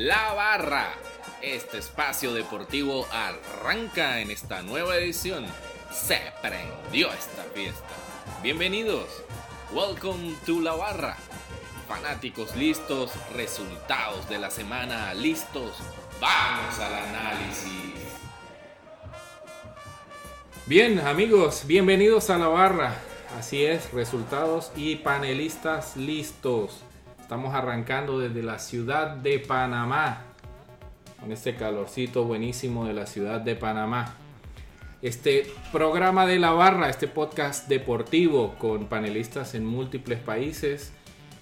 La Barra. Este espacio deportivo arranca en esta nueva edición. Se prendió esta fiesta. Bienvenidos. Welcome to La Barra. Fanáticos listos, resultados de la semana listos. Vamos al análisis. Bien, amigos, bienvenidos a la barra. Así es, resultados y panelistas listos. Estamos arrancando desde la ciudad de Panamá, con este calorcito buenísimo de la ciudad de Panamá. Este programa de la barra, este podcast deportivo con panelistas en múltiples países.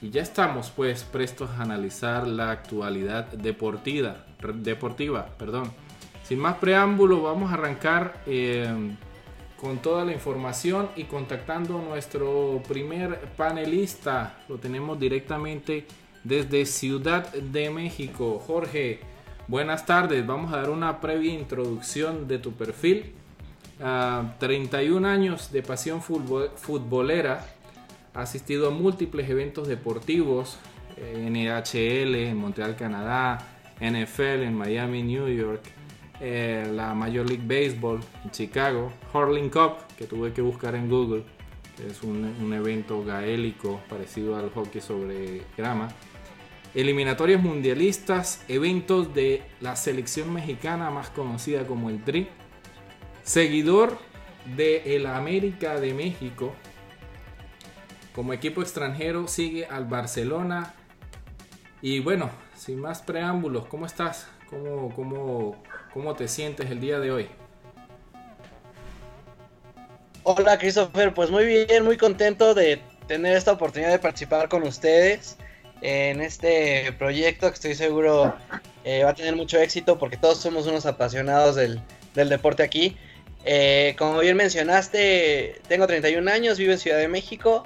Y ya estamos pues prestos a analizar la actualidad deportiva. deportiva perdón. Sin más preámbulo, vamos a arrancar eh, con toda la información y contactando a nuestro primer panelista. Lo tenemos directamente desde Ciudad de México. Jorge, buenas tardes. Vamos a dar una previa introducción de tu perfil. 31 ah, años de pasión futbolera. Asistido a múltiples eventos deportivos. NHL en Montreal, Canadá. NFL en Miami, New York eh, la Major League Baseball en Chicago, Hurling Cup, que tuve que buscar en Google, es un, evento gaélico parecido al hockey sobre grama, eliminatorias mundialistas, eventos de la selección mexicana más conocida como el TRI, seguidor de el América de México, como equipo extranjero sigue al Barcelona. Y bueno, sin más preámbulos, ¿cómo estás? ¿Cómo, cómo, ¿Cómo te sientes el día de hoy? Hola Christopher, pues muy bien, muy contento de tener esta oportunidad de participar con ustedes en este proyecto que estoy seguro eh, va a tener mucho éxito porque todos somos unos apasionados del, deporte aquí. Eh, como bien mencionaste, tengo 31 años, vivo en Ciudad de México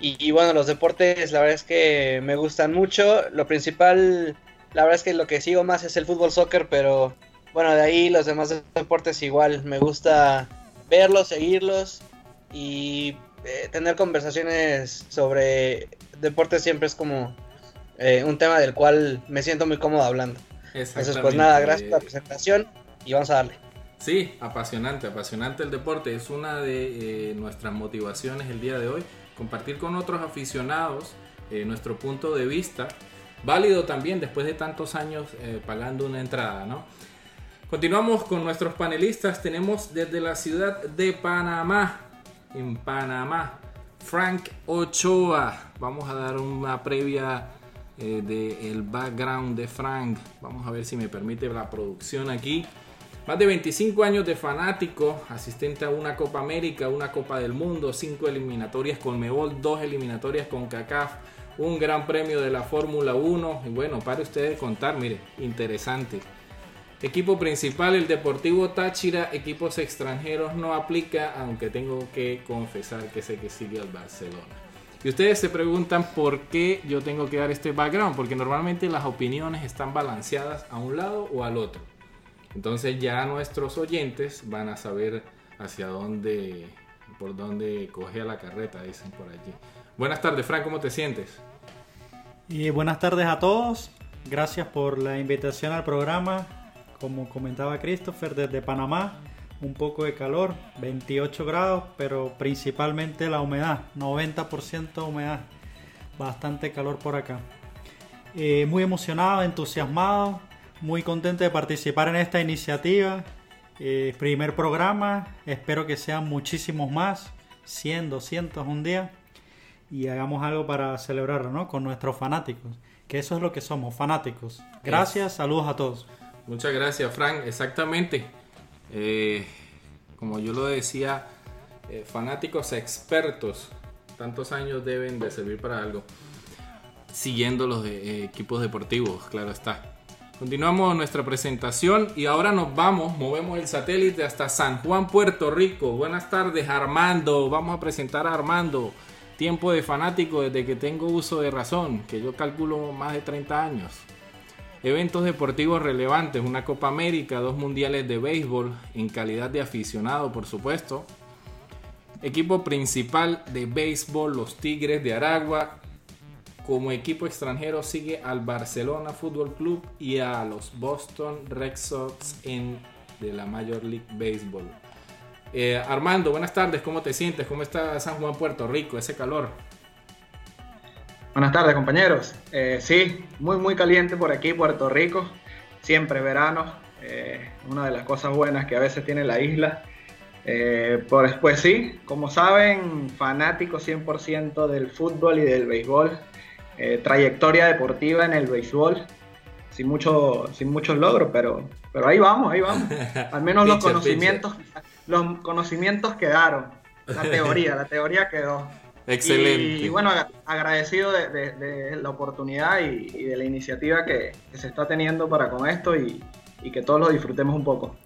y, bueno, los deportes la verdad es que me gustan mucho. Lo principal, la verdad es que lo que sigo más es el fútbol soccer, pero bueno, de ahí los demás deportes igual, me gusta verlos, seguirlos y eh, tener conversaciones sobre deportes siempre es como eh, un tema del cual me siento muy cómodo hablando. Entonces, pues nada, gracias por la presentación y vamos a darle. Sí, apasionante, apasionante el deporte. Es una de eh, nuestras motivaciones el día de hoy, compartir con otros aficionados nuestro punto de vista. Válido también después de tantos años pagando una entrada, ¿no? Continuamos con nuestros panelistas. Tenemos desde la ciudad de Panamá, en Panamá, Frank Ochoa. Vamos a dar una previa eh, del background de Frank. Vamos a ver si me permite la producción aquí. Más de 25 años de fanático, asistente a una Copa América, una Copa del Mundo, cinco eliminatorias con Mebol, dos eliminatorias con CACAF, un gran premio de la Fórmula 1. Y bueno, para ustedes contar, mire, interesante. Equipo principal, el Deportivo Táchira. Equipos extranjeros no aplica, aunque tengo que confesar que sé que sigue al Barcelona. Y ustedes se preguntan por qué yo tengo que dar este background, porque normalmente las opiniones están balanceadas a un lado o al otro. Entonces ya nuestros oyentes van a saber hacia dónde, por dónde coge la carreta, dicen por allí. Buenas tardes, Frank, ¿cómo te sientes? Y buenas tardes a todos. Gracias por la invitación al programa como comentaba Christopher, desde Panamá, un poco de calor, 28 grados, pero principalmente la humedad, 90% humedad, bastante calor por acá. Eh, muy emocionado, entusiasmado, muy contento de participar en esta iniciativa. Eh, primer programa, espero que sean muchísimos más, 100, 200 un día, y hagamos algo para celebrarlo ¿no? con nuestros fanáticos, que eso es lo que somos, fanáticos. Gracias, saludos a todos. Muchas gracias, Frank. Exactamente. Eh, como yo lo decía, eh, fanáticos expertos, tantos años deben de servir para algo. Siguiendo los eh, equipos deportivos, claro está. Continuamos nuestra presentación y ahora nos vamos, movemos el satélite hasta San Juan, Puerto Rico. Buenas tardes, Armando. Vamos a presentar a Armando. Tiempo de fanático desde que tengo uso de razón, que yo calculo más de 30 años. Eventos deportivos relevantes, una Copa América, dos mundiales de béisbol en calidad de aficionado, por supuesto. Equipo principal de béisbol, los Tigres de Aragua, como equipo extranjero sigue al Barcelona Fútbol Club y a los Boston Red Sox en de la Major League Baseball. Eh, Armando, buenas tardes, ¿cómo te sientes? ¿Cómo está San Juan, Puerto Rico, ese calor? Buenas tardes, compañeros. Eh, sí, muy, muy caliente por aquí, Puerto Rico. Siempre verano. Eh, una de las cosas buenas que a veces tiene la isla. pues, pues sí, como saben, fanático 100% del fútbol y del béisbol. trayectoria deportiva en el béisbol. Sin, mucho, sin muchos logros, pero, pero ahí vamos, ahí vamos. Al menos los conocimientos los conocimientos quedaron. La teoría, la teoría quedó. Excelente. Y, bueno, agradecido de, la oportunidad y, de la iniciativa que, se está teniendo para con esto y, que todos lo disfrutemos un poco.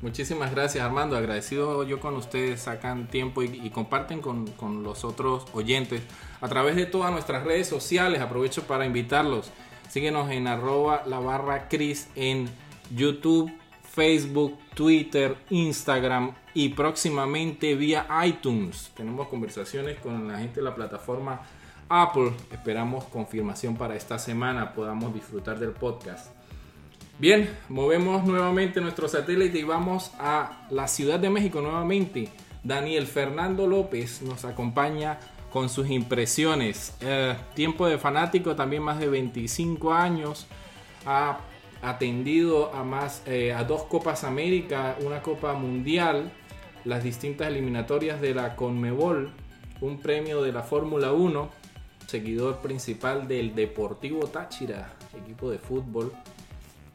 Muchísimas gracias Armando, agradecido yo con ustedes, sacan tiempo y, comparten con, con, los otros oyentes a través de todas nuestras redes sociales. Aprovecho para invitarlos. Síguenos en arroba la barra Cris en YouTube, Facebook, Twitter, Instagram y próximamente vía iTunes. Tenemos conversaciones con la gente de la plataforma Apple. Esperamos confirmación para esta semana, podamos disfrutar del podcast. Bien, movemos nuevamente nuestro satélite y vamos a la Ciudad de México nuevamente. Daniel Fernando López nos acompaña con sus impresiones. Eh, tiempo de fanático, también más de 25 años. Ha atendido a más eh, a dos Copas América, una Copa Mundial, las distintas eliminatorias de la Conmebol, un premio de la Fórmula 1, seguidor principal del Deportivo Táchira, equipo de fútbol,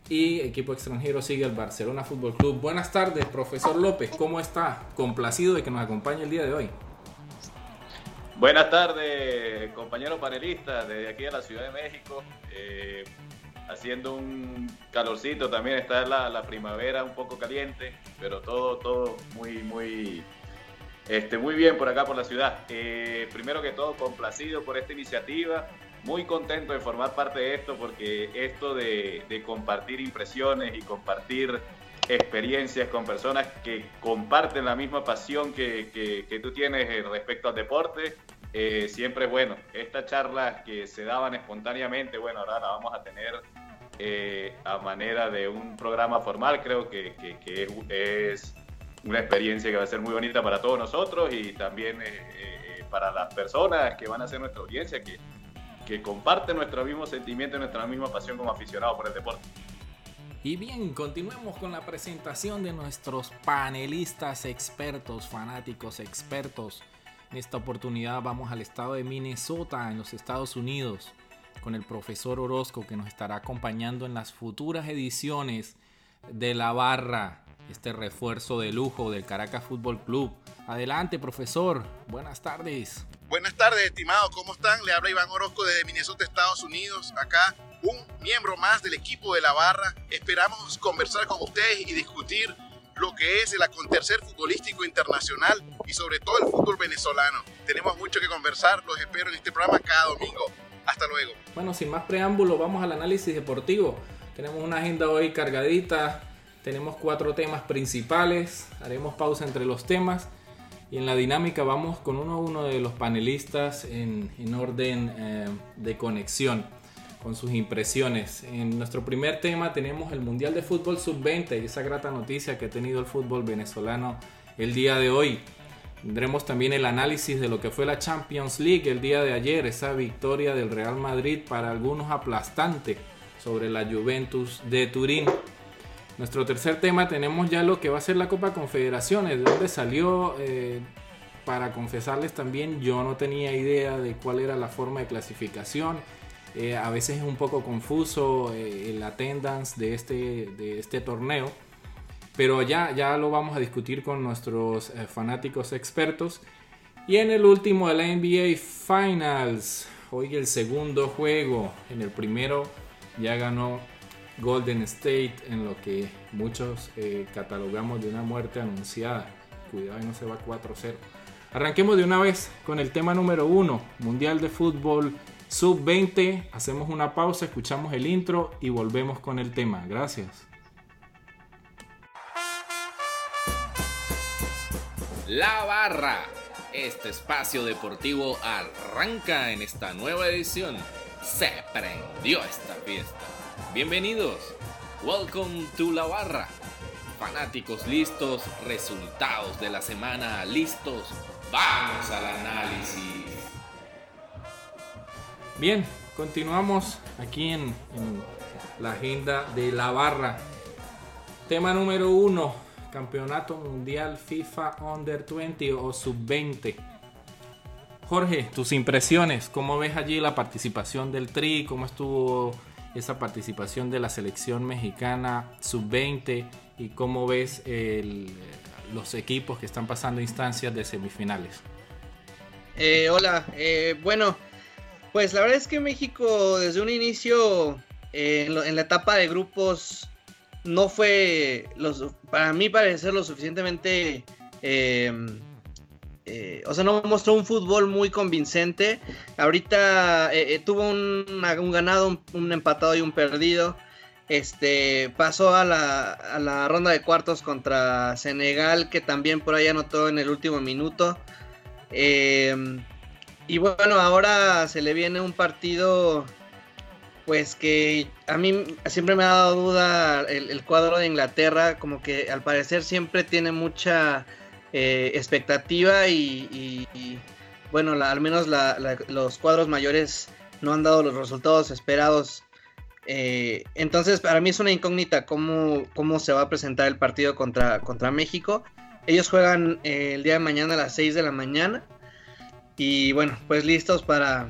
y equipo extranjero sigue el Barcelona Fútbol Club. Buenas tardes, profesor López, ¿cómo está? Complacido de que nos acompañe el día de hoy. Buenas tardes, compañeros panelistas desde aquí a la Ciudad de México. Eh, haciendo un calorcito, también está la, primavera un poco caliente, pero todo, todo muy, muy, este, muy bien por acá por la ciudad. Eh, primero que todo, complacido por esta iniciativa, muy contento de formar parte de esto, porque esto de, compartir impresiones y compartir experiencias con personas que comparten la misma pasión que, que tú tienes respecto al deporte, eh, siempre bueno. Estas charlas que se daban espontáneamente, bueno, ahora las vamos a tener eh, a manera de un programa formal. Creo que, es una experiencia que va a ser muy bonita para todos nosotros y también eh, para las personas que van a ser nuestra audiencia, que, que comparten nuestro mismo sentimiento y nuestra misma pasión como aficionados por el deporte. Y bien, continuemos con la presentación de nuestros panelistas expertos, fanáticos expertos en esta oportunidad vamos al estado de Minnesota, en los Estados Unidos, con el profesor Orozco que nos estará acompañando en las futuras ediciones de la barra, este refuerzo de lujo del Caracas Fútbol Club. Adelante, profesor. Buenas tardes. Buenas tardes, estimados. ¿Cómo están? Le habla Iván Orozco desde Minnesota, Estados Unidos. Acá un miembro más del equipo de la barra. Esperamos conversar con ustedes y discutir lo que es el acontecer futbolístico internacional y sobre todo el fútbol venezolano. Tenemos mucho que conversar, los espero en este programa cada domingo. Hasta luego. Bueno, sin más preámbulo, vamos al análisis deportivo. Tenemos una agenda hoy cargadita, tenemos cuatro temas principales, haremos pausa entre los temas y en la dinámica vamos con uno a uno de los panelistas en, orden eh, de conexión con sus impresiones. En nuestro primer tema tenemos el Mundial de Fútbol Sub-20 y esa grata noticia que ha tenido el fútbol venezolano el día de hoy. Tendremos también el análisis de lo que fue la Champions League el día de ayer, esa victoria del Real Madrid para algunos aplastante sobre la Juventus de Turín. Nuestro tercer tema tenemos ya lo que va a ser la Copa Confederaciones, de dónde salió, eh, para confesarles también, yo no tenía idea de cuál era la forma de clasificación eh, a veces es un poco confuso eh, el attendance de este, de este torneo. Pero ya, ya lo vamos a discutir con nuestros eh, fanáticos expertos. Y en el último de la NBA Finals, hoy el segundo juego. En el primero ya ganó Golden State en lo que muchos catalogamos de una muerte anunciada. Cuidado no se va 4-0. Arranquemos de una vez con el tema número uno, Mundial de Fútbol Sub-20, hacemos una pausa, escuchamos el intro y volvemos con el tema. Gracias. La Barra. Este espacio deportivo arranca en esta nueva edición. se prendió esta fiesta. Bienvenidos. Welcome to la barra. Fanáticos listos, resultados de la semana listos. Vamos al análisis. Bien, continuamos aquí en, la agenda de la barra. Tema número uno, Campeonato Mundial FIFA Under 20 o Sub-20. Jorge, tus impresiones, ¿cómo ves allí la participación del Tri? ¿Cómo estuvo esa participación de la selección mexicana Sub-20? ¿Y cómo ves los equipos que están pasando instancias de semifinales? Eh, hola, eh, bueno, pues la verdad es que México desde un inicio eh, en, la etapa de grupos no fue, los, para mí parecer, lo suficientemente, eh, eh, o sea, no mostró un fútbol muy convincente. Ahorita eh, tuvo un, un ganado, un, empatado y un perdido. Este pasó a la, a la ronda de cuartos contra Senegal, que también por ahí anotó en el último minuto. Y bueno, ahora se le viene un partido, pues que a mí siempre me ha dado duda el, cuadro de Inglaterra, como que al parecer siempre tiene mucha eh, expectativa y, bueno, la- al menos la- los cuadros mayores no han dado los resultados esperados. Eh, entonces, para mí es una incógnita cómo, cómo se va a presentar el partido contra, contra México. Ellos juegan eh, el día de mañana a las 6 de la mañana. Y bueno, pues listos para,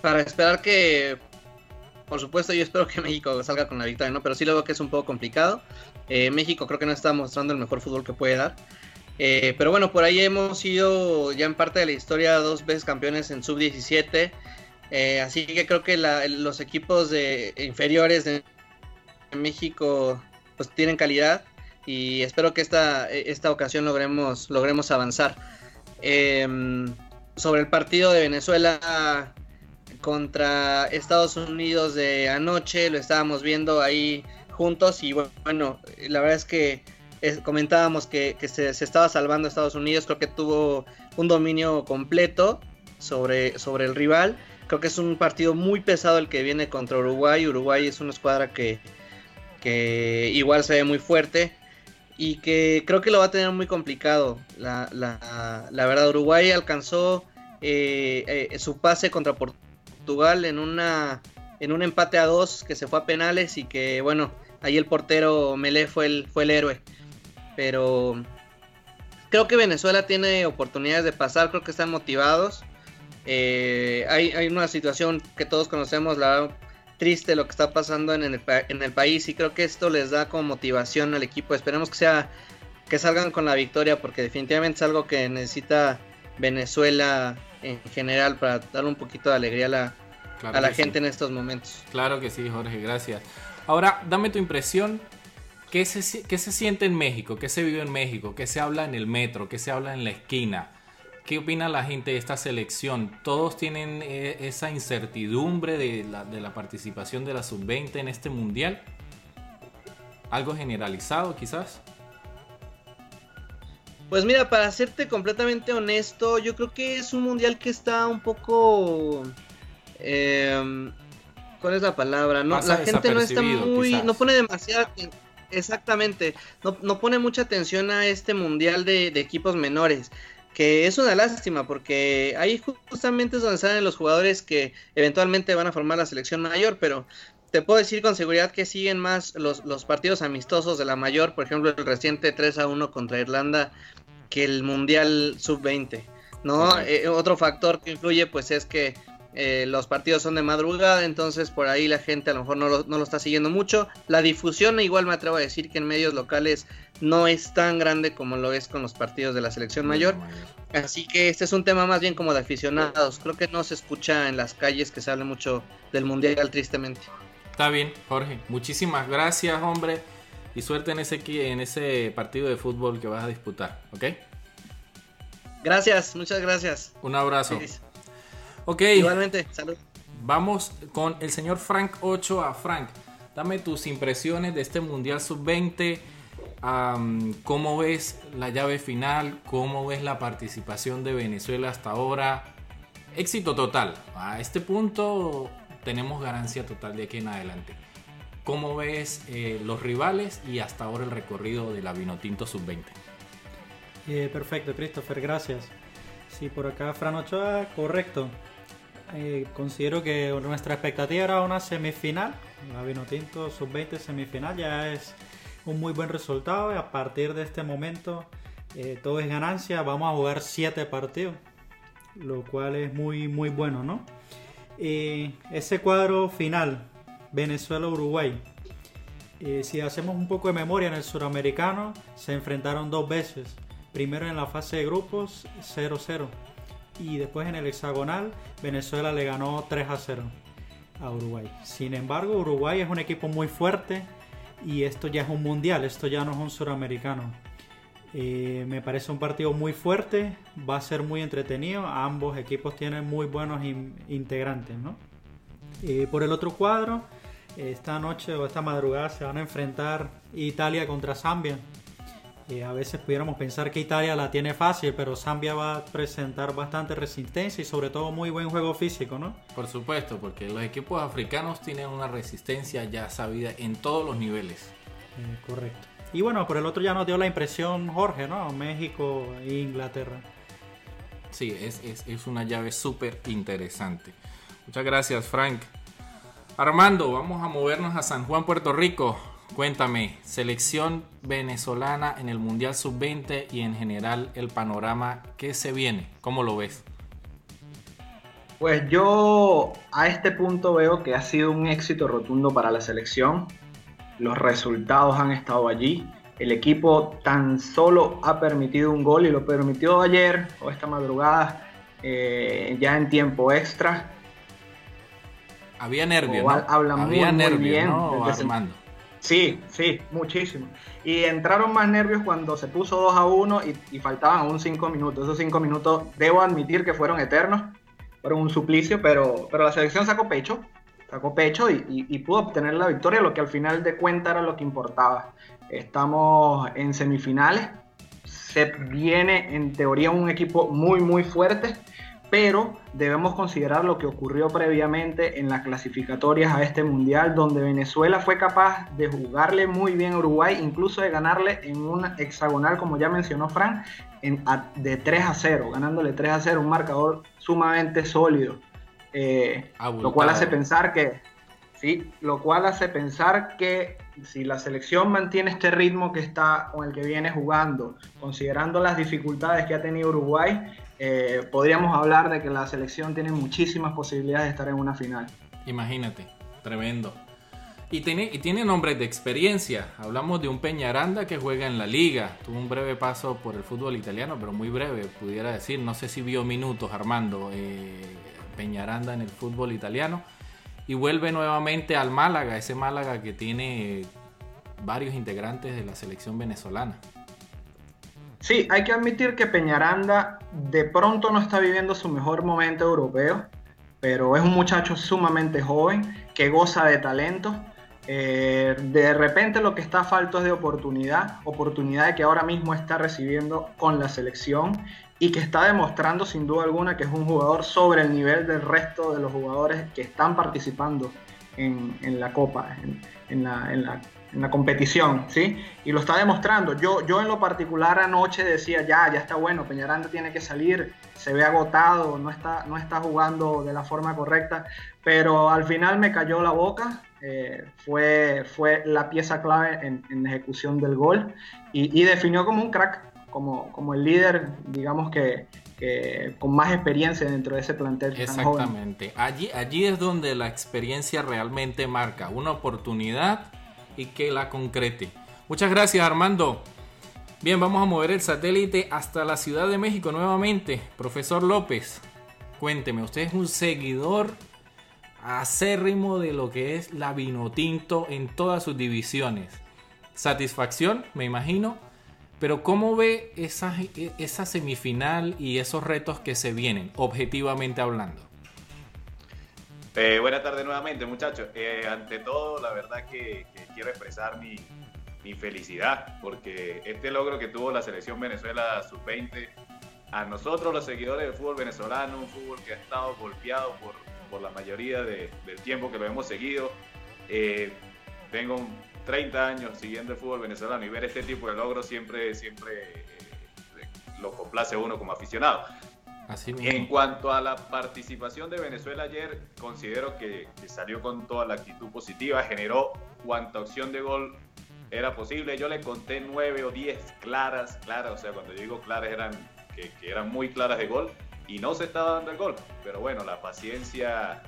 para esperar que, por supuesto, yo espero que México salga con la victoria, ¿no? Pero sí lo que es un poco complicado. Eh, México creo que no está mostrando el mejor fútbol que puede dar. Eh, pero bueno, por ahí hemos sido ya en parte de la historia dos veces campeones en sub-17. Eh, así que creo que la- los equipos de inferiores de México pues tienen calidad y espero que esta, esta ocasión logremos, logremos avanzar. Em, sobre el partido de Venezuela contra Estados Unidos de anoche, lo estábamos viendo ahí juntos y bueno, la verdad es que comentábamos que, se, se estaba salvando Estados Unidos, creo que tuvo un dominio completo sobre, sobre el rival. Creo que es un partido muy pesado el que viene contra Uruguay. Uruguay es una escuadra que, que igual se ve muy fuerte y que creo que lo va a tener muy complicado. La, la- la verdad, Uruguay alcanzó eh, eh, su pase contra Portugal en, una, en un empate a dos que se fue a penales y que, bueno, ahí el portero Melé fue el, fue el héroe. Pero creo que Venezuela tiene oportunidades de pasar, creo que están motivados. Eh, hay, hay una situación que todos conocemos, la triste lo que está pasando en el, en el país y creo que esto les da como motivación al equipo. Esperemos que sea que salgan con la victoria porque definitivamente es algo que necesita Venezuela en general para darle un poquito de alegría a la, Claro a la sí. gente en estos momentos. Claro que sí, Jorge, gracias. Ahora, dame tu impresión. ¿Qué se, qué se siente en México? ¿Qué se vive en México? ¿Qué se habla en el metro? ¿Qué se habla en la esquina? ¿Qué opina la gente de esta selección? ¿Todos tienen eh, esa incertidumbre de la, de la participación de la sub-20 en este mundial? ¿Algo generalizado quizás? Pues mira, para serte completamente honesto, yo creo que es un mundial que está un poco... em, ¿Cuál es la palabra? No, Pasa la gente no está muy... quizás. No pone demasiada... Exactamente, no, no pone mucha atención a este mundial de, de equipos menores, que es una lástima porque ahí justamente es donde salen los jugadores que eventualmente van a formar la selección mayor, pero te puedo decir con seguridad que siguen más los, los partidos amistosos de la mayor, por ejemplo el reciente 3 a 1 contra Irlanda, que el Mundial Sub-20, ¿no? Eh, otro factor que influye pues es que eh, los partidos son de madrugada, entonces por ahí la gente a lo mejor no lo, no lo está siguiendo mucho. La difusión igual me atrevo a decir que en medios locales no es tan grande como lo es con los partidos de la selección mayor. Así que este es un tema más bien como de aficionados. Creo que no se escucha en las calles que se hable mucho del Mundial tristemente. Está bien, Jorge. Muchísimas gracias, hombre. Y suerte en ese, en ese partido de fútbol que vas a disputar, ¿ok? Gracias, muchas gracias. Un abrazo. Feliz. Ok, Igualmente, salud. vamos con el señor Frank 8 a Frank. Dame tus impresiones de este Mundial Sub-20. am, ¿Cómo ves la llave final? ¿Cómo ves la participación de Venezuela hasta ahora? Éxito total. A este punto tenemos ganancia total de aquí en adelante. ¿Cómo ves eh, los rivales y hasta ahora el recorrido de la Vinotinto Sub-20? Eh, perfecto, Christopher, gracias. Sí, por acá Fran Ochoa, correcto. Eh, considero que nuestra expectativa era una semifinal. La Vinotinto Sub-20 semifinal ya es un muy buen resultado y a partir de este momento todo es ganancia. Vamos a jugar siete partidos, lo cual es muy, muy bueno, ¿no? ese cuadro final Venezuela-Uruguay. Eh, si hacemos un poco de memoria en el suramericano, se enfrentaron dos veces. Primero en la fase de grupos 0-0 y después en el hexagonal Venezuela le ganó 3-0 a Uruguay. Sin embargo, Uruguay es un equipo muy fuerte y esto ya es un mundial, esto ya no es un suramericano. Eh, me parece un partido muy fuerte, va a ser muy entretenido. Ambos equipos tienen muy buenos integrantes. ¿no? Eh, por el otro cuadro, esta noche o esta madrugada se van a enfrentar Italia contra Zambia. Eh, a veces pudiéramos pensar que Italia la tiene fácil, pero Zambia va a presentar bastante resistencia y sobre todo muy buen juego físico, ¿no? Por supuesto, porque los equipos africanos tienen una resistencia ya sabida en todos los niveles. Eh, correcto. Y bueno, por el otro ya nos dio la impresión Jorge, ¿no? México e Inglaterra. Sí, es, es una llave súper interesante. Muchas gracias, Frank. Armando, vamos a movernos a San Juan, Puerto Rico. Cuéntame, selección venezolana en el Mundial Sub-20 y en general el panorama, ¿qué se viene? ¿Cómo lo ves? Pues yo a este punto veo que ha sido un éxito rotundo para la selección. Los resultados han estado allí. El equipo tan solo ha permitido un gol y lo permitió ayer o esta madrugada eh, ya en tiempo extra. Había nervios, ¿no? Había nervios, bien Armando. Sí, sí, muchísimo. Y entraron más nervios cuando se puso 2 a 1 y, faltaban aún 5 minutos. Esos 5 minutos, debo admitir que fueron eternos, fueron un suplicio, pero, pero la selección sacó pecho, sacó pecho y, pudo obtener la victoria, lo que al final de cuentas era lo que importaba. Estamos en semifinales, se viene en teoría un equipo muy, muy fuerte pero debemos considerar lo que ocurrió previamente en las clasificatorias a este mundial, donde Venezuela fue capaz de jugarle muy bien a Uruguay, incluso de ganarle en un hexagonal, como ya mencionó Frank, de 3 a 0, ganándole 3 a 0, un marcador sumamente sólido. Eh, lo cual hace pensar que, sí, lo cual hace pensar que si la selección mantiene este ritmo que está con el que viene jugando, considerando las dificultades que ha tenido Uruguay, eh, podríamos hablar de que la selección tiene muchísimas posibilidades de estar en una final. Imagínate, tremendo. Y tiene, y tiene nombres de experiencia. Hablamos de un Peñaranda que juega en la liga. Tuvo un breve paso por el fútbol italiano, pero muy breve, pudiera decir. No sé si vio minutos, Armando, eh, Peñaranda en el fútbol italiano. Y vuelve nuevamente al Málaga, ese Málaga que tiene varios integrantes de la selección venezolana. Sí, hay que admitir que Peñaranda de pronto no está viviendo su mejor momento europeo, pero es un muchacho sumamente joven que goza de talento. Eh, de repente lo que está falto es de oportunidad, oportunidad que ahora mismo está recibiendo con la selección y que está demostrando sin duda alguna que es un jugador sobre el nivel del resto de los jugadores que están participando en, la Copa, en, la, en, la, en la competición, ¿sí? Y lo está demostrando. Yo, yo en lo particular anoche decía, ya, ya está bueno, Peñaranda tiene que salir, se ve agotado, no está, no está jugando de la forma correcta, pero al final me cayó la boca, eh, fue, fue la pieza clave en, la ejecución del gol y, definió como un crack, como, como el líder, digamos que, con más experiencia dentro de ese plantel. Exactamente, Allí, allí es donde la experiencia realmente marca una oportunidad y que la concrete. Muchas gracias Armando. Bien, vamos a mover el satélite hasta la Ciudad de México nuevamente. Profesor López, cuénteme, usted es un seguidor acérrimo de lo que es la Vinotinto en todas sus divisiones. Satisfacción, me imagino, pero ¿cómo ve esa, esa semifinal y esos retos que se vienen, objetivamente hablando? Eh, buenas tardes nuevamente, muchachos. Eh, ante todo, la verdad que, quiero expresar mi, felicidad, porque este logro que tuvo la selección Venezuela sub-20 a nosotros los seguidores del fútbol venezolano, un fútbol que ha estado golpeado por, la mayoría de, del tiempo que lo hemos seguido. Eh, tengo 30 años siguiendo el fútbol venezolano y ver este tipo de logros siempre, siempre eh, lo complace uno como aficionado. Así En cuanto a la participación de Venezuela ayer, considero que, que, salió con toda la actitud positiva, generó cuanta opción de gol era posible. Yo le conté nueve o diez claras, claras, o sea, cuando digo claras eran que, que, eran muy claras de gol y no se estaba dando el gol. Pero bueno, la paciencia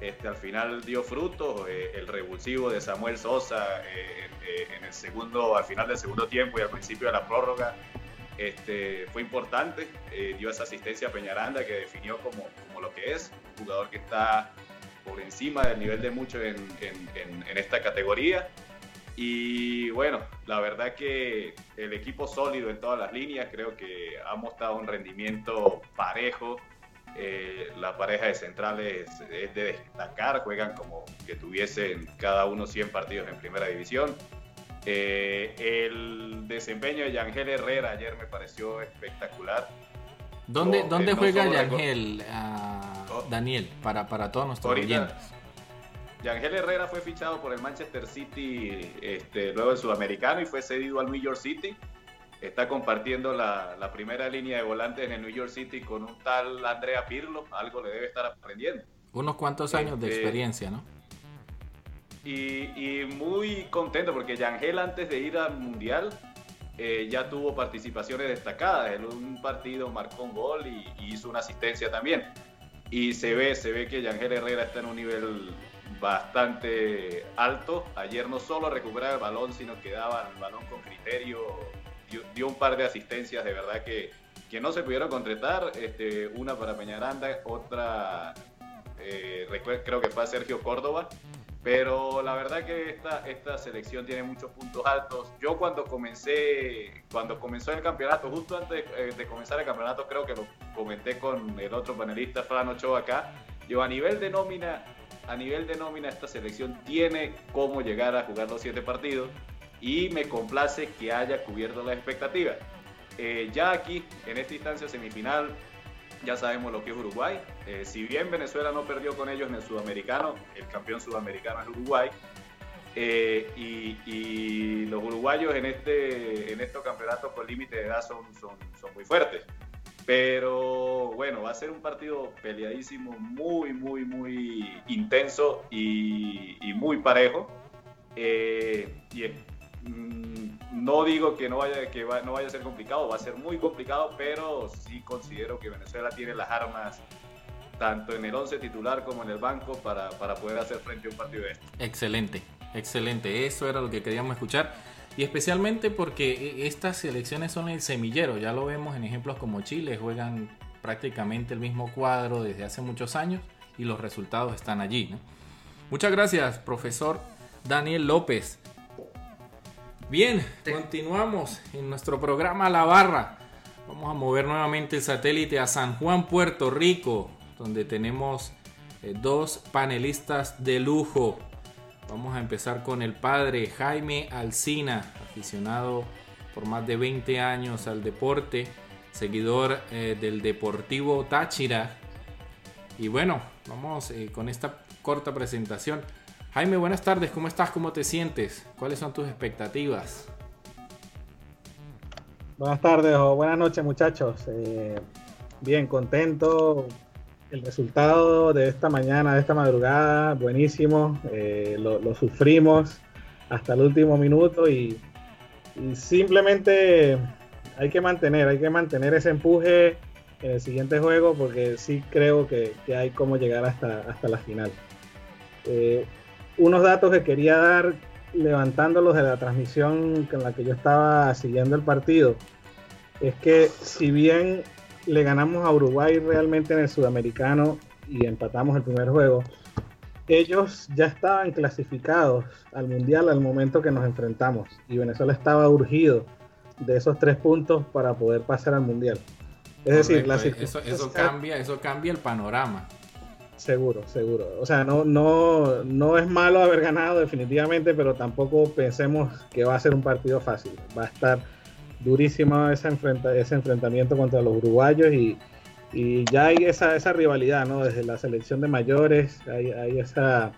este, al final dio frutos. Eh, el revulsivo de Samuel Sosa eh, eh, en el segundo, al final del segundo tiempo y al principio de la prórroga este, fue importante, eh, dio esa asistencia a Peñaranda que definió como, como, lo que es, un jugador que está por encima del nivel de muchos en, en, en, esta categoría. Y bueno, la verdad que el equipo sólido en todas las líneas, creo que ha mostrado un rendimiento parejo. Eh, la pareja de centrales es de destacar, juegan como que tuviesen cada uno 100 partidos en primera división. Eh, el desempeño de Yangel Herrera ayer me pareció espectacular. ¿Dónde, no, ¿dónde no juega Yangel, uh, Daniel, para, para todos nuestros Ahorita, oyentes? Yangel Herrera fue fichado por el Manchester City este, luego del Sudamericano y fue cedido al New York City. Está compartiendo la, la, primera línea de volantes en el New York City con un tal Andrea Pirlo. Algo le debe estar aprendiendo. Unos cuantos años este, de experiencia, ¿no? Y, y, muy contento porque Yangel antes de ir al Mundial eh, ya tuvo participaciones destacadas. En un partido marcó un gol y, y, hizo una asistencia también. Y se ve, se ve que Yangel Herrera está en un nivel bastante alto. Ayer no solo recuperaba el balón, sino que daba el balón con criterio. Dio, dio un par de asistencias de verdad que, que no se pudieron concretar. Este, una para Peñaranda, otra eh, creo que fue a Sergio Córdoba. Pero la verdad que esta, esta selección tiene muchos puntos altos. Yo cuando comencé, cuando comenzó el campeonato, justo antes de, de comenzar el campeonato, creo que lo comenté con el otro panelista, Fran Ochoa acá, yo a nivel de nómina, a nivel de nómina esta selección tiene cómo llegar a jugar los siete partidos y me complace que haya cubierto las expectativas. Eh, ya aquí, en esta instancia semifinal, ya sabemos lo que es Uruguay. Eh, si bien Venezuela no perdió con ellos en el sudamericano, el campeón sudamericano es Uruguay. Eh, y, y, los uruguayos en, este, en estos campeonatos con límite de edad son, son, son, muy fuertes. Pero bueno, va a ser un partido peleadísimo, muy, muy, muy intenso y, y muy parejo. Eh, y no digo que no vaya, que no vaya a ser complicado, va a ser muy complicado, pero sí considero que Venezuela tiene las armas tanto en el 11 titular como en el banco para, para poder hacer frente a un partido de esto. Excelente, excelente, eso era lo que queríamos escuchar. Y especialmente porque estas selecciones son el semillero, ya lo vemos en ejemplos como Chile, juegan prácticamente el mismo cuadro desde hace muchos años y los resultados están allí. Muchas gracias, profesor Daniel López. Bien, continuamos en nuestro programa La Barra. Vamos a mover nuevamente el satélite a San Juan, Puerto Rico, donde tenemos eh, dos panelistas de lujo. Vamos a empezar con el padre Jaime Alcina, aficionado por más de 20 años al deporte, seguidor eh, del Deportivo Táchira. Y bueno, vamos eh, con esta corta presentación. Jaime, buenas tardes, ¿cómo estás? ¿Cómo te sientes? ¿Cuáles son tus expectativas? Buenas tardes o buenas noches muchachos. Eh, bien, contento. El resultado de esta mañana, de esta madrugada, buenísimo. Eh, lo, sufrimos hasta el último minuto y, simplemente hay que mantener, hay que mantener ese empuje en el siguiente juego porque sí creo que, que hay cómo llegar hasta, hasta la final. Eh, unos datos que quería dar levantándolos de la transmisión con la que yo estaba siguiendo el partido es que si bien le ganamos a Uruguay realmente en el sudamericano y empatamos el primer juego, ellos ya estaban clasificados al mundial al momento que nos enfrentamos y Venezuela estaba urgido de esos tres puntos para poder pasar al mundial. Es Correcto, decir, la eso, eso, cambia, eso cambia el panorama. Seguro, seguro. O sea, no, no, no es malo haber ganado definitivamente, pero tampoco pensemos que va a ser un partido fácil. Va a estar durísimo ese, enfrenta, ese enfrentamiento contra los uruguayos y, y ya hay esa, esa rivalidad, ¿no? Desde la selección de mayores, hay, hay esa,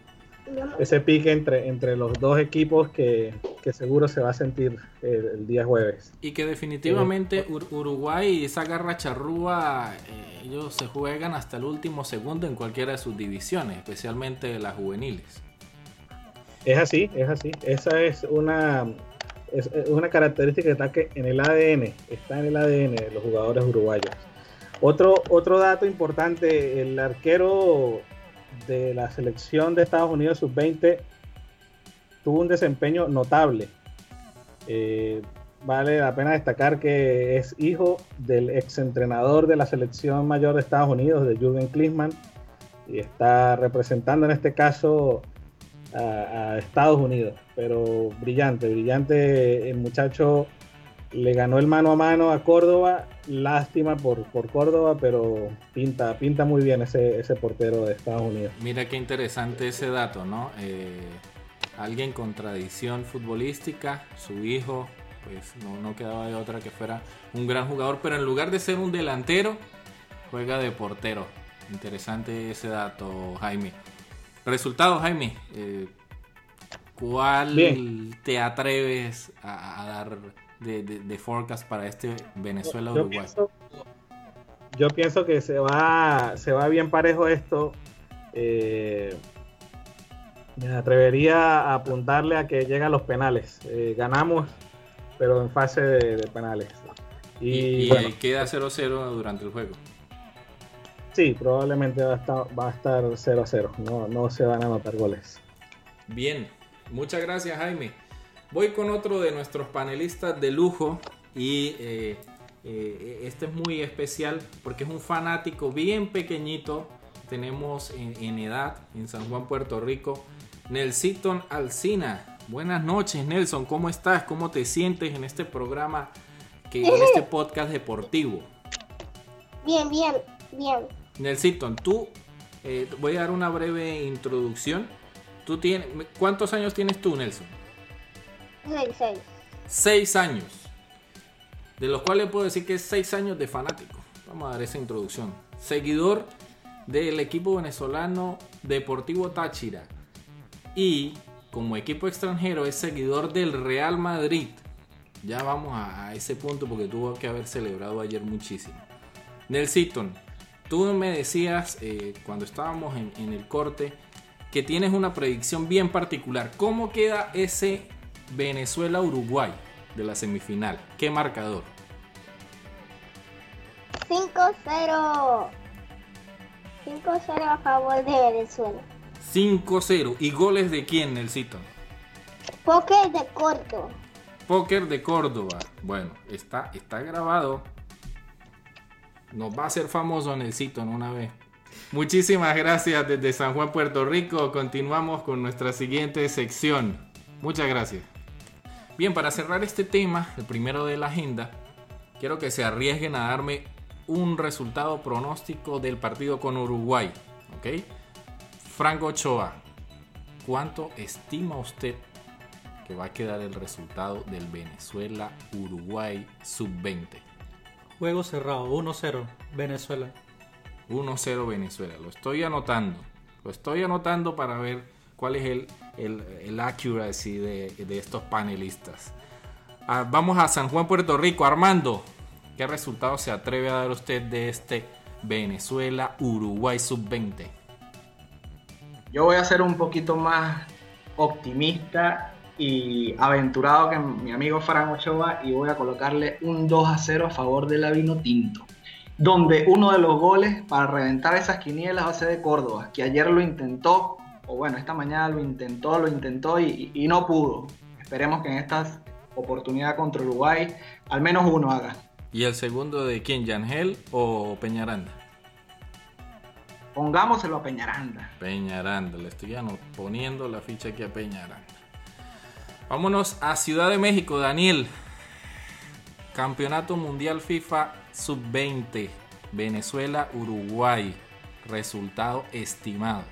ese pique entre, entre los dos equipos que, que seguro se va a sentir el, el día jueves. Y que definitivamente Ur- Uruguay, esa garra charrúa, eh, ellos se juegan hasta el último segundo en cualquiera de sus divisiones, especialmente las juveniles. Es así, es así. Esa es una, es una característica que está que en el ADN, está en el ADN de los jugadores uruguayos. Otro, otro dato importante, el arquero de la selección de Estados Unidos sub-20 tuvo un desempeño notable. Eh, vale la pena destacar que es hijo del exentrenador de la selección mayor de Estados Unidos, de Jürgen Klinsmann, y está representando en este caso a, a Estados Unidos. Pero brillante, brillante el muchacho le ganó el mano a mano a Córdoba. Lástima por, por Córdoba, pero pinta, pinta muy bien ese, ese portero de Estados Unidos. Mira qué interesante ese dato, ¿no? Eh, alguien con tradición futbolística, su hijo, pues no, no quedaba de otra que fuera un gran jugador, pero en lugar de ser un delantero, juega de portero. Interesante ese dato, Jaime. Resultado, Jaime. eh, ¿Cuál Bien. te atreves a, a dar de, de- de forecast para este Venezuela-Uruguay? yo pienso que se va, se va bien parejo esto. Eh, me atrevería a apuntarle a que llega a los penales. Eh, ganamos, pero en fase de, de penales. Y, Y, y bueno, queda 0-0 durante el juego. sí, probablemente va a estar, va a estar 0-0. No, no se van a anotar goles. Bien, muchas gracias Jaime. Voy con otro de nuestros panelistas de lujo y eh, eh, este es muy especial porque es un fanático bien pequeñito. Tenemos en, en edad en San Juan, Puerto Rico, Nelsiton Alcina. Buenas noches Nelson, ¿cómo estás? ¿Cómo te sientes en este programa, que, en este podcast deportivo? Bien, bien, bien. Nelsiton, tú, eh, voy a dar una breve introducción. Tú tienes, ¿Cuántos años tienes tú, Nelson? Seis, seis. Años. De los cuales puedo decir que es seis años de fanático. Vamos a dar esa introducción. Seguidor del equipo venezolano Deportivo Táchira. Y como equipo extranjero es seguidor del Real Madrid. Ya vamos a, ese punto porque tuvo que haber celebrado ayer muchísimo. Nelsiton, tú me decías eh, cuando estábamos en, en el corte que tienes una predicción bien particular. ¿Cómo queda ese Venezuela-Uruguay de la semifinal? ¿Qué marcador? 5-0. 5-0 a favor de Venezuela. 5-0. ¿Y goles de quién, Nelsito? Poker de corto. Póker de Córdoba. Bueno, está, está grabado. Nos va a hacer famoso Nelsito en una vez. Muchísimas gracias desde San Juan, Puerto Rico. Continuamos con nuestra siguiente sección. Muchas gracias. Bien, para cerrar este tema, el primero de la agenda, quiero que se arriesguen a darme un resultado pronóstico del partido con Uruguay. ¿Ok? Franco Ochoa, ¿cuánto estima usted que va a quedar el resultado del Venezuela-Uruguay sub-20? Juego cerrado, 1-0, Venezuela. 1-0 Venezuela. Lo estoy anotando. Lo estoy anotando para ver cuál es el, el, accuracy de, estos panelistas. Ah, vamos a San Juan, Puerto Rico. Armando, ¿qué resultado se atreve a dar usted de este Venezuela-Uruguay sub-20? Yo voy a ser un poquito más optimista y aventurado que mi amigo Fran Ochoa y voy a colocarle un 2 a 0 a favor de la Vino Tinto. Donde uno de los goles para reventar esas quinielas va a ser de Córdoba, que ayer lo intentó, o bueno, esta mañana lo intentó, lo intentó y, y no pudo. Esperemos que en esta oportunidad contra Uruguay al menos uno haga. ¿Y el segundo de quién? ¿Yangel o Peñaranda? Pongámoselo a Peñaranda. Peñaranda, le estoy poniendo la ficha aquí a Peñaranda. Vámonos a Ciudad de México, Daniel. Campeonato Mundial FIFA Sub-20. Venezuela, Uruguay. Resultado estimado.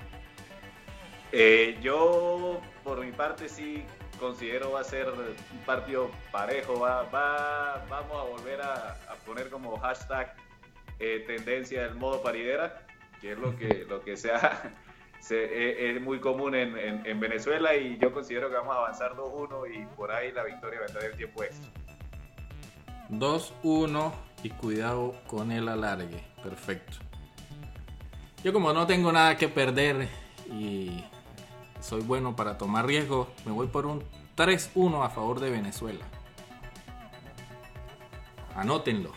Eh, yo, por mi parte, sí considero va a ser un partido parejo. Va, va, vamos a volver a, a poner como hashtag eh, tendencia del modo paridera, que es lo que, lo que sea, se, eh, es muy común en, en, en, Venezuela y yo considero que vamos a avanzar 2-1 y por ahí la victoria vendrá en tiempo extra. 2-1 y cuidado con el alargue. Perfecto. Yo como no tengo nada que perder y soy bueno para tomar riesgos, me voy por un 3-1 a favor de Venezuela. Anótenlo.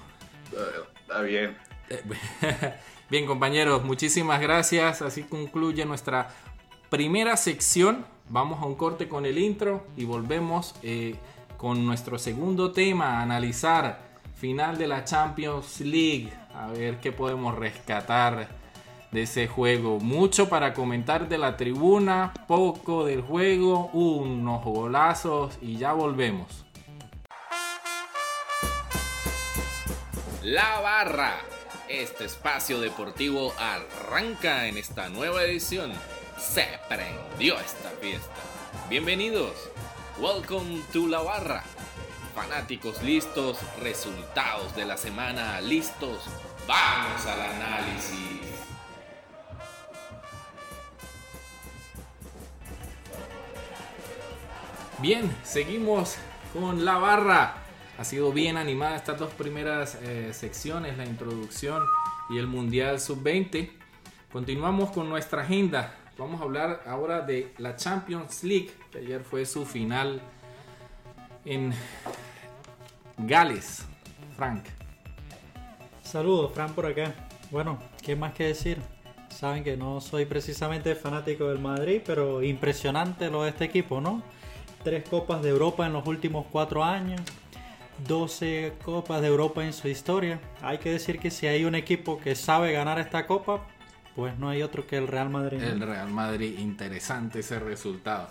Está bien. Bien compañeros, muchísimas gracias. Así concluye nuestra primera sección. Vamos a un corte con el intro y volvemos eh, con nuestro segundo tema, analizar final de la Champions League. A ver qué podemos rescatar de ese juego. Mucho para comentar de la tribuna, poco del juego, unos golazos y ya volvemos. La barra. Este espacio deportivo arranca en esta nueva edición. Se prendió esta fiesta. Bienvenidos. Welcome to la barra. Fanáticos listos, resultados de la semana listos. Vamos al análisis. Bien, seguimos con la barra. Ha sido bien animada estas dos primeras eh, secciones, la introducción y el Mundial Sub-20. Continuamos con nuestra agenda. Vamos a hablar ahora de la Champions League, que ayer fue su final en Gales. Frank. Saludos, Frank por acá. Bueno, ¿qué más que decir? Saben que no soy precisamente fanático del Madrid, pero impresionante lo de este equipo, ¿no? Tres copas de Europa en los últimos cuatro años, 12 copas de Europa en su historia. Hay que decir que si hay un equipo que sabe ganar esta copa, pues no hay otro que el Real Madrid. El Real Madrid, interesante ese resultado.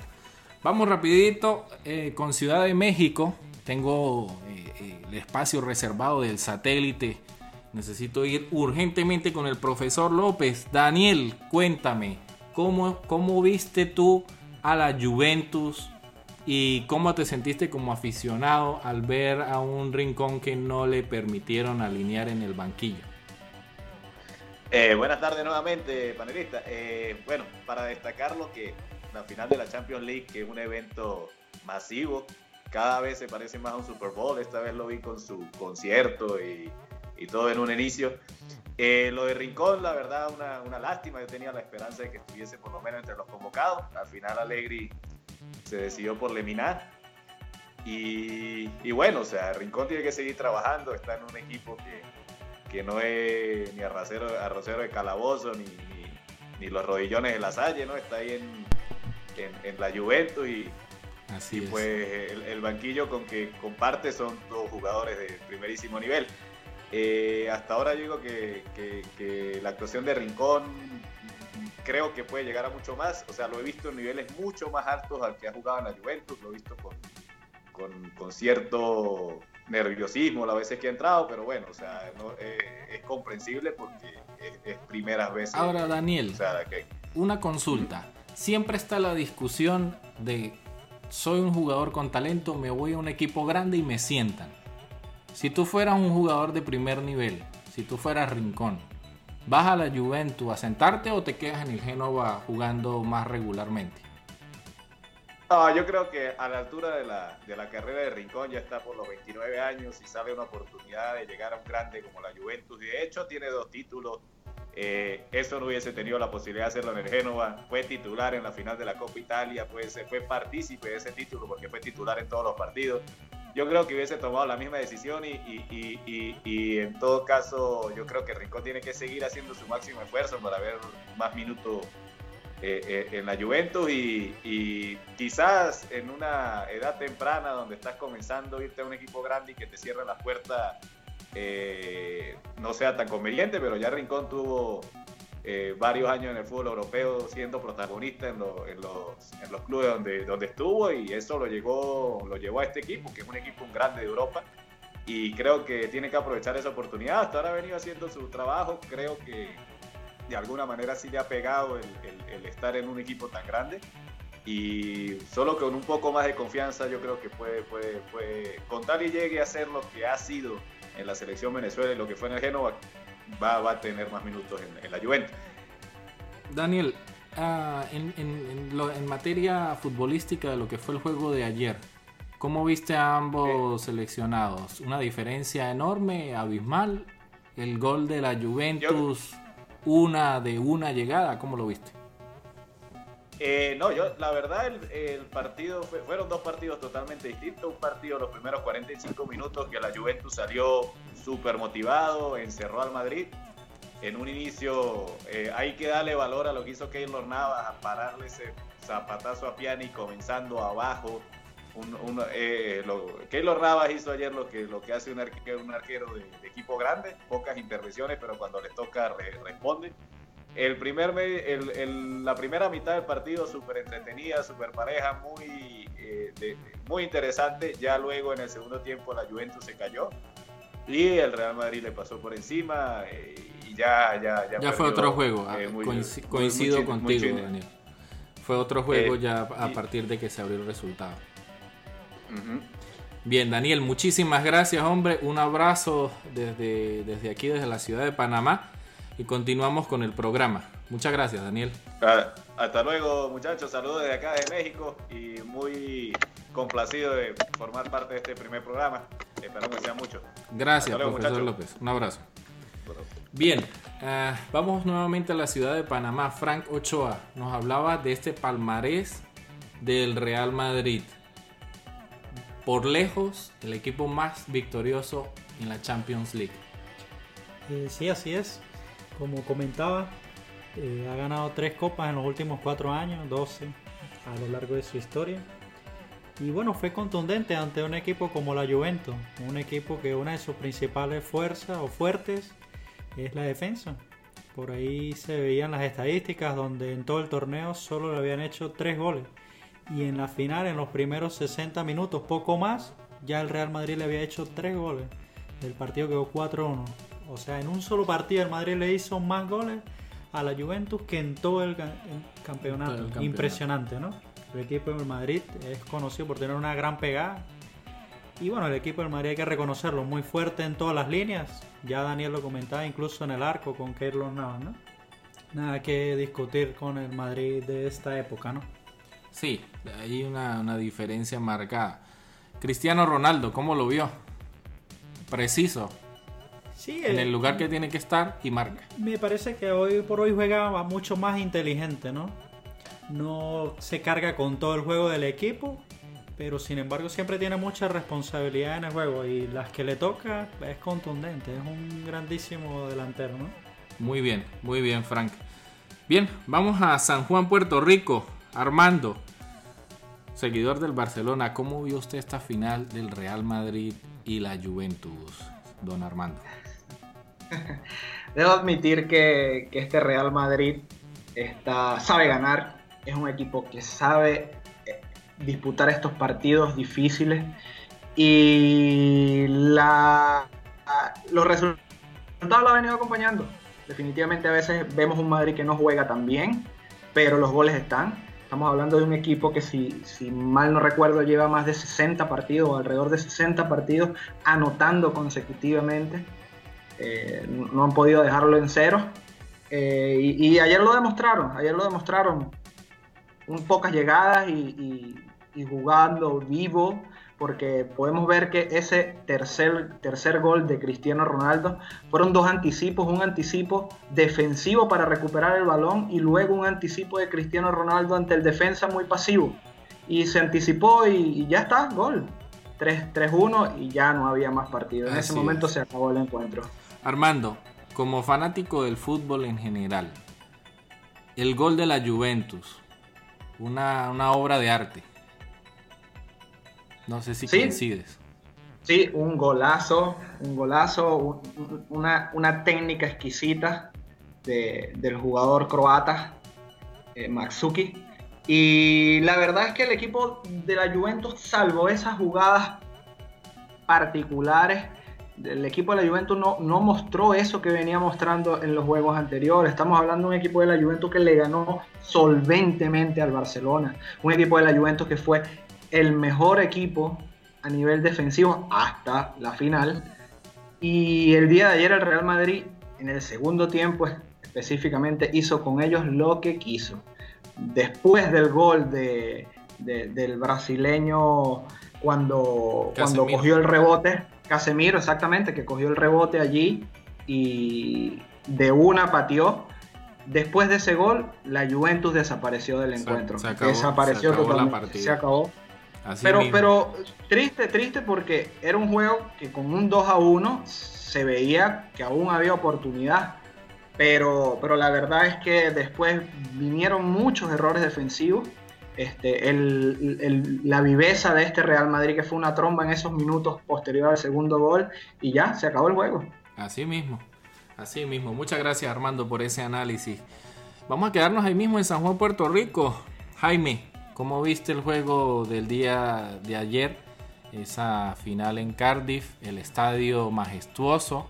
Vamos rapidito eh, con Ciudad de México. Tengo eh, el espacio reservado del satélite. Necesito ir urgentemente con el profesor López. Daniel, cuéntame, ¿cómo, cómo viste tú a la Juventus ¿Y cómo te sentiste como aficionado al ver a un rincón que no le permitieron alinear en el banquillo? Eh, buenas tardes nuevamente, panelista. Eh, bueno, para destacar lo que la final de la Champions League, que es un evento masivo, cada vez se parece más a un Super Bowl. Esta vez lo vi con su concierto y, y todo en un inicio. Eh, lo de Rincón, la verdad, una, una, lástima. Yo tenía la esperanza de que estuviese por lo menos entre los convocados. Al final, Allegri se decidió por Leminar. Y, y, bueno, o sea, Rincón tiene que seguir trabajando, está en un equipo que, que no es ni arrocero, arrocero de calabozo, ni, ni, ni, los rodillones de la Salle, ¿no? Está ahí en, en, en la Juventus y, Así y pues el, el, banquillo con que comparte son dos jugadores de primerísimo nivel. Eh, hasta ahora yo digo que, que, que la actuación de Rincón creo que puede llegar a mucho más. O sea, lo he visto en niveles mucho más altos al que ha jugado en la Juventus. Lo he visto con, con, con cierto nerviosismo las veces que ha entrado, pero bueno, o sea, no, eh, es comprensible porque es, es, primeras veces. Ahora, Daniel, o sea, que... una consulta. Siempre está la discusión de soy un jugador con talento, me voy a un equipo grande y me sientan. Si tú fueras un jugador de primer nivel, si tú fueras Rincón, ¿Vas a la Juventus a sentarte o te quedas en el Génova jugando más regularmente? No, yo creo que a la altura de la, de la, carrera de Rincón ya está por los 29 años y sale una oportunidad de llegar a un grande como la Juventus. De hecho, tiene dos títulos. Eh, eso no hubiese tenido la posibilidad de hacerlo en el Génova. Fue titular en la final de la Copa Italia, pues fue partícipe de ese título porque fue titular en todos los partidos yo creo que hubiese tomado la misma decisión y, y, y, y, en todo caso yo creo que Rincón tiene que seguir haciendo su máximo esfuerzo para ver más minutos eh, eh, en la Juventus y, quizás en una edad temprana donde estás comenzando a irte a un equipo grande y que te cierra la puerta eh, no sea tan conveniente, pero ya Rincón tuvo eh, varios años en el fútbol europeo siendo protagonista en, lo, en, los, en, los, clubes donde, donde estuvo y eso lo, llegó, lo llevó a este equipo, que es un equipo grande de Europa. Y creo que tiene que aprovechar esa oportunidad. Hasta ahora ha venido haciendo su trabajo. Creo que de alguna manera sí le ha pegado el, el, el estar en un equipo tan grande. y solo con un poco más de confianza yo creo que puede, puede, puede con tal y llegue a ser lo que ha sido en la selección Venezuela y lo que fue en el Génova, va, va a tener más minutos en, en la Juventus. Daniel, ah, en, lo- en materia futbolística de lo que fue el juego de ayer, ¿cómo viste a ambos seleccionados? ¿Una diferencia enorme, abismal? El gol de la Juventus, una de una llegada, ¿cómo lo viste? Eh, no, yo, la verdad, el, partido fue- fueron dos partidos totalmente distintos. Un partido, los primeros 45 minutos, que la Juventus salió súper motivado, encerró al Madrid. En un inicio, eh, hay que darle valor a lo que hizo Keylor Navas, a pararle ese zapatazo a Piani comenzando abajo. Un, un, eh, lo, Keylor Navas hizo ayer lo que, lo que hace un arquero, de equipo grande, pocas intervenciones, pero cuando le toca re- responde. El primer me- el- el- la primera mitad del partido súper entretenida, súper pareja, muy, eh, de- muy interesante. Ya luego en el segundo tiempo la Juventus se cayó y el Real Madrid le pasó por encima eh, y ya, ya, ya, Ya fue otro juego, ah, eh, muy- coincido muy chin- muy contigo, Daniel. Fue otro juego ya a y- partir de que se abrió el resultado. Bien, Daniel, muchísimas gracias, hombre. Un abrazo desde, desde aquí, desde la ciudad de Panamá. Y continuamos con el programa. Muchas gracias, Daniel. Ah, Hasta luego, muchachos. Saludos desde acá de México y muy complacido de formar parte de este primer programa. Esperamos que sea mucho. Gracias, luego, profesor muchachos. López. Un abrazo. Bien, ah, vamos nuevamente a la ciudad de Panamá. Frank Ochoa nos hablaba de este palmarés del Real Madrid. Por lejos, el equipo más victorioso en la Champions League. Eh, sí, así es. Como comentaba, eh, ha ganado tres copas en los últimos cuatro años, 12 a lo largo de su historia. Y bueno, fue contundente ante un equipo como la Juventus, un equipo que una de sus principales fuerzas o fuertes es la defensa. Por ahí se veían las estadísticas donde en todo el torneo solo le habían hecho tres goles. Y en la final, en los primeros 60 minutos, poco más, ya el Real Madrid le había hecho tres goles. El partido quedó 4-1. O sea, en un solo partido el Madrid le hizo más goles a la Juventus que en todo el, ca- el campeonato. Todo el campeonato. Impresionante, ¿no? El equipo del Madrid es conocido por tener una gran pegada. Y bueno, el equipo del Madrid hay que reconocerlo, muy fuerte en todas las líneas. Ya Daniel lo comentaba, incluso en el arco con Keylor Navas, ¿no? Nada que discutir con el Madrid de esta época, ¿no? Sí, hay una, una diferencia marcada. Cristiano Ronaldo, ¿cómo lo vio? Preciso, Sí, en eh, el lugar que tiene que estar y marca. Me parece que hoy por hoy juega mucho más inteligente, ¿no? No se carga con todo el juego del equipo, pero sin embargo siempre tiene mucha responsabilidad en el juego y las que le toca es contundente, es un grandísimo delantero, ¿no? Muy bien, muy bien, Frank. Bien, vamos a San Juan, Puerto Rico. Armando, seguidor del Barcelona, ¿cómo vio usted esta final del Real Madrid y la Juventus, don Armando? Debo admitir que, este Real Madrid está, sabe ganar, es un equipo que sabe eh, disputar estos partidos difíciles y la, los resultados lo han venido acompañando. Definitivamente a veces vemos un Madrid que no juega tan bien, pero los goles están. Estamos hablando de un equipo que si, si mal no recuerdo lleva más de 60 partidos, o alrededor de 60 partidos, anotando consecutivamente. Eh, no han podido dejarlo en cero. Eh, y, y ayer lo demostraron, ayer lo demostraron. Un pocas llegadas y, y- y jugando vivo, porque podemos ver que ese tercer, tercer gol de Cristiano Ronaldo fueron dos anticipos, un anticipo defensivo para recuperar el balón y luego un anticipo de Cristiano Ronaldo ante el defensa muy pasivo. Y se anticipó y, ya está, gol. 3 3-1 y ya no había más partido. En ese momento es. se acabó el encuentro. Armando, como fanático del fútbol en general, el gol de la Juventus, una, una obra de arte. No sé si Sí. coincides. Sí, un golazo, un golazo, un- un- una, una técnica exquisita de- del jugador croata, eh, Matsuki. Y la verdad es que el equipo de la Juventus, salvo esas jugadas particulares, El equipo de la Juventus no, no mostró eso que venía mostrando en los juegos anteriores. Estamos hablando de un equipo de la Juventus que le ganó solventemente al Barcelona. Un equipo de la Juventus que fue el mejor equipo a nivel defensivo hasta la final. Y el día de ayer el Real Madrid, en el segundo tiempo específicamente, hizo con ellos lo que quiso. Después del gol de, del brasileño cuando, cuando cogió el rebote, Casemiro exactamente, que cogió el rebote allí y de una pateó. Después de ese gol, la Juventus desapareció del encuentro. Se, desapareció totalmente. Se acabó. pero, pero triste, triste porque era un juego que con un 2 a 1 se veía que aún había oportunidad. Pero, pero la verdad es que después vinieron muchos errores defensivos este, la viveza de este Real Madrid que fue una tromba en esos minutos posterior al segundo gol y ya se acabó el juego. Así mismo, así mismo. Muchas gracias Armando por ese análisis. Vamos a quedarnos ahí mismo en San Juan, Puerto Rico. Jaime, ¿cómo viste el juego del día de ayer? Esa final en Cardiff, el estadio majestuoso,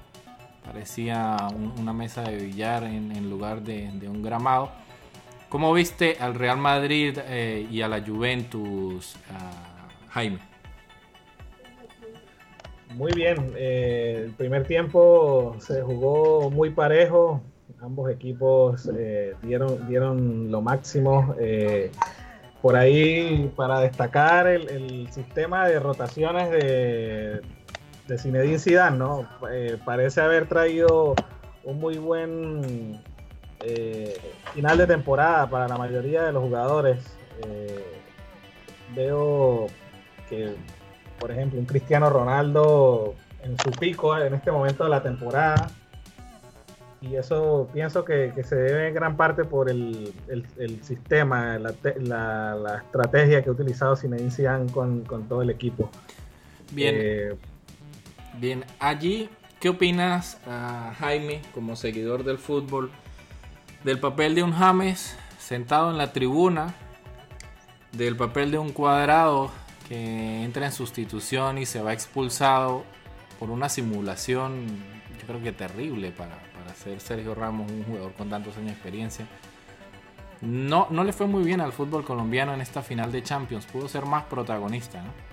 parecía una mesa de billar en, lugar de un gramado. ¿Cómo viste al Real Madrid eh, y a la Juventus, Jaime? Muy bien, eh, el primer tiempo se jugó muy parejo, ambos equipos eh, dieron, dieron lo máximo. por ahí, para destacar el, sistema de rotaciones de, de Zinedine Zidane, ¿no? parece haber traído un muy buen eh, final de temporada para la mayoría de los jugadores. Eh, veo que, por ejemplo, un Cristiano Ronaldo en su pico en este momento de la temporada. Y eso pienso que, se debe en gran parte por el, sistema, la, estrategia que ha utilizado Zinedine Zidane con, con todo el equipo. Bien. Eh, Bien, allí, ¿qué opinas, ah, Jaime, como seguidor del fútbol? Del papel de un James sentado en la tribuna, del papel de un cuadrado que entra en sustitución y se va expulsado por una simulación, yo creo que terrible para, para ser Sergio Ramos, un jugador con tantos años de experiencia. No, no le fue muy bien al fútbol colombiano en esta final de Champions, pudo ser más protagonista, ¿no?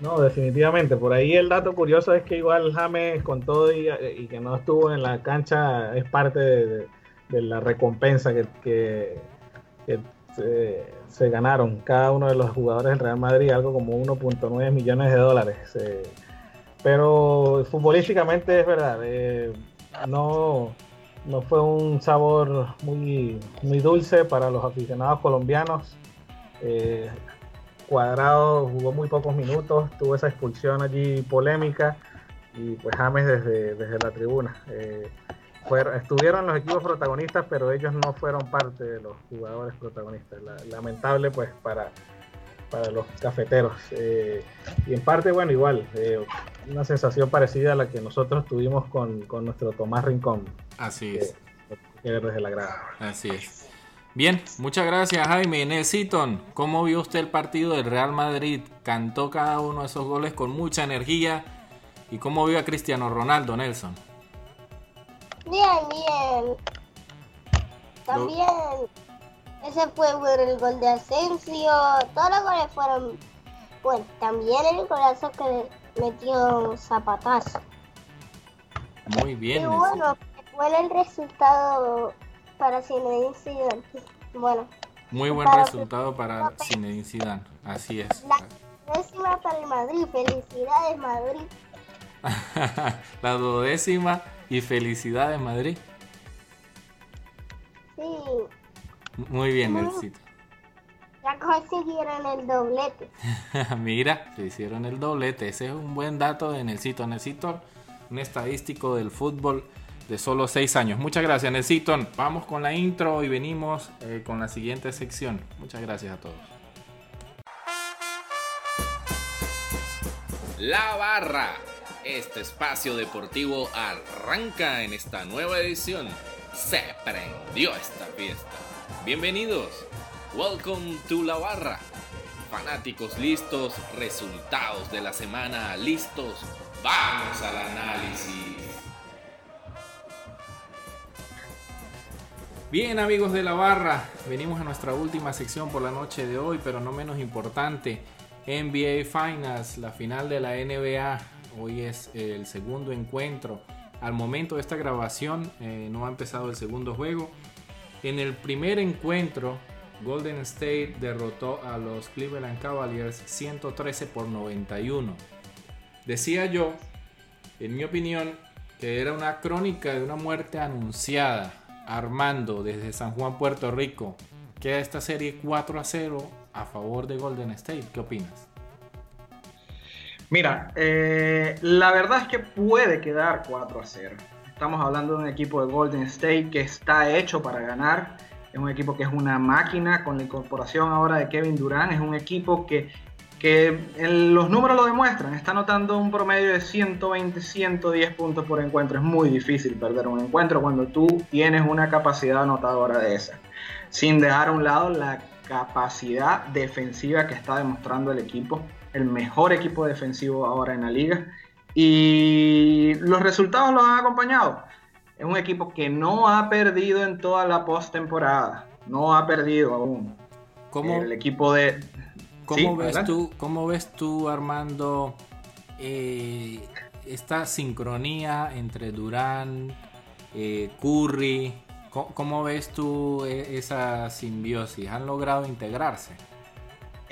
No, definitivamente. Por ahí el dato curioso es que igual James con todo y, que no estuvo en la cancha es parte de de la recompensa que, se, ganaron cada uno de los jugadores del Real Madrid, algo como 1.9 millones de dólares. Eh, pero futbolísticamente es verdad, eh, no, no fue un sabor muy, muy dulce para los aficionados colombianos. Eh, Cuadrado jugó muy pocos minutos, tuvo esa expulsión allí polémica y pues James desde, desde la tribuna estuvieron los equipos protagonistas, pero ellos no fueron parte de los jugadores protagonistas. lamentable pues para, para los cafeteros. Eh, y en parte, bueno, igual, eh, una sensación parecida a la que nosotros tuvimos con, nuestro Tomás Rincón. Así es. desde la grada. Así es. Bien, muchas gracias Jaime. Nelson, ¿cómo vio usted el partido del Real Madrid? Cantó cada uno de esos goles con mucha energía. ¿Y cómo vio a Cristiano Ronaldo, Nelson? Bien, bien. También ese fue el gol de Asensio. Todos los goles fueron bueno. También el golazo que metió Zapatazo. Muy bien. Y bueno, fue el resultado para Zinedine Zidane. Bueno. Muy buen resultado para Zinedine Zidane. Así es. La décima para el Madrid. Felicidades, Madrid. la duodécima y felicidades, Madrid. Sí. Muy bien, Nelsito. Ya consiguieron el doblete. Mira, se hicieron el doblete. Ese es un buen dato de Nelsito. Nelsito, un estadístico del fútbol de solo 6 años. Muchas gracias, Nelsito. Vamos con la intro y venimos eh, con la siguiente sección. Muchas gracias a todos. La barra este espacio deportivo arranca en esta nueva edición. Se prendió esta fiesta. Bienvenidos. Welcome to La Barra. fanáticos listos, resultados de la semana listos, vamos al análisis. Bien amigos de la barra, venimos a nuestra última sección por la noche de hoy, pero no menos importante, NBA Finals, la final de la NBA. Hoy es el segundo encuentro. Al momento de esta grabación eh, no ha empezado el segundo juego. En el primer encuentro, Golden State derrotó a los Cleveland Cavaliers 113 por 91. Decía yo, en mi opinión, que era una crónica de una muerte anunciada. Armando desde San Juan, Puerto Rico. Queda esta serie 4 a 0 a favor de Golden State. ¿Qué opinas? Mira, eh, la verdad es que puede quedar 4 a 0. Estamos hablando de un equipo de Golden State que está hecho para ganar. Es un equipo que es una máquina con la incorporación ahora de Kevin Durant. Es un equipo que, que los números lo demuestran. Está anotando un promedio de 120, 110 puntos por encuentro. Es muy difícil perder un encuentro cuando tú tienes una capacidad anotadora de esa. Sin dejar a un lado la capacidad defensiva que está demostrando el equipo. El mejor equipo defensivo ahora en la liga. Y los resultados los han acompañado. Es un equipo que no ha perdido en toda la postemporada. No ha perdido aún. ¿Cómo, el equipo de. ¿Cómo, ves, tú, ¿Cómo ves tú, Armando, eh, esta sincronía entre Durán, eh, Curry? ¿Cómo, ¿Cómo, ves tú e, esa simbiosis? ¿Han logrado integrarse?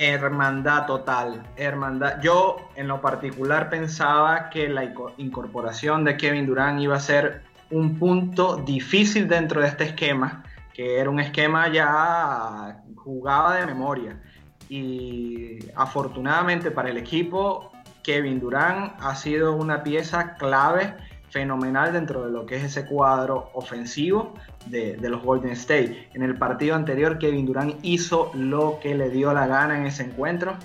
Hermandad total, hermandad. Yo en lo particular pensaba que la incorporación de Kevin Durant iba a ser un punto difícil dentro de este esquema, que era un esquema ya jugaba de memoria. Y afortunadamente para el equipo, Kevin Durant ha sido una pieza clave, fenomenal dentro de lo que es ese cuadro ofensivo de, los Golden State. En el partido anterior, Kevin Durant hizo lo que le dio la gana en ese encuentro.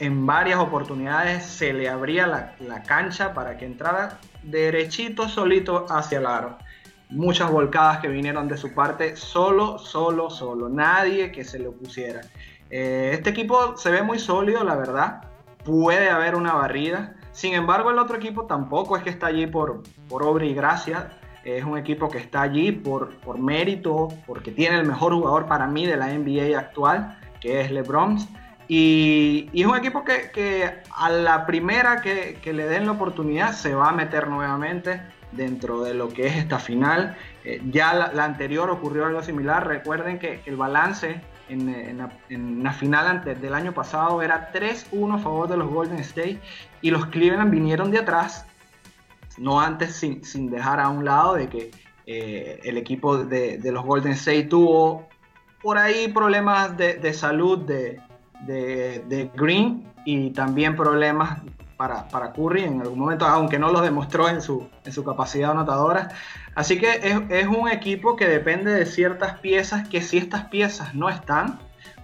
En varias oportunidades se le abría la, la cancha para que entrara derechito, solito hacia el aro. Muchas volcadas que vinieron de su parte, solo, solo, solo. Nadie que se le opusiera. Eh, este equipo se ve muy sólido, la verdad. Puede haber una barrida. Sin embargo, el otro equipo tampoco es que está allí por, por obra y gracia. Es un equipo que está allí por, por mérito, porque tiene el mejor jugador para mí de la NBA actual, que es LeBron. Y, es un equipo que, que a la primera que, que, le den la oportunidad se va a meter nuevamente dentro de lo que es esta final. Eh, ya la, anterior ocurrió algo similar. Recuerden que el balance en, en, la, final antes del año pasado era 3-1 a favor de los Golden State y los Cleveland vinieron de atrás, no antes sin, dejar a un lado de que eh, el equipo de, de, los Golden State tuvo por ahí problemas de, de salud de, de, Green y también problemas para, para, Curry en algún momento, aunque no lo demostró en su, en su capacidad anotadora. Así que es, es, un equipo que depende de ciertas piezas que si estas piezas no están,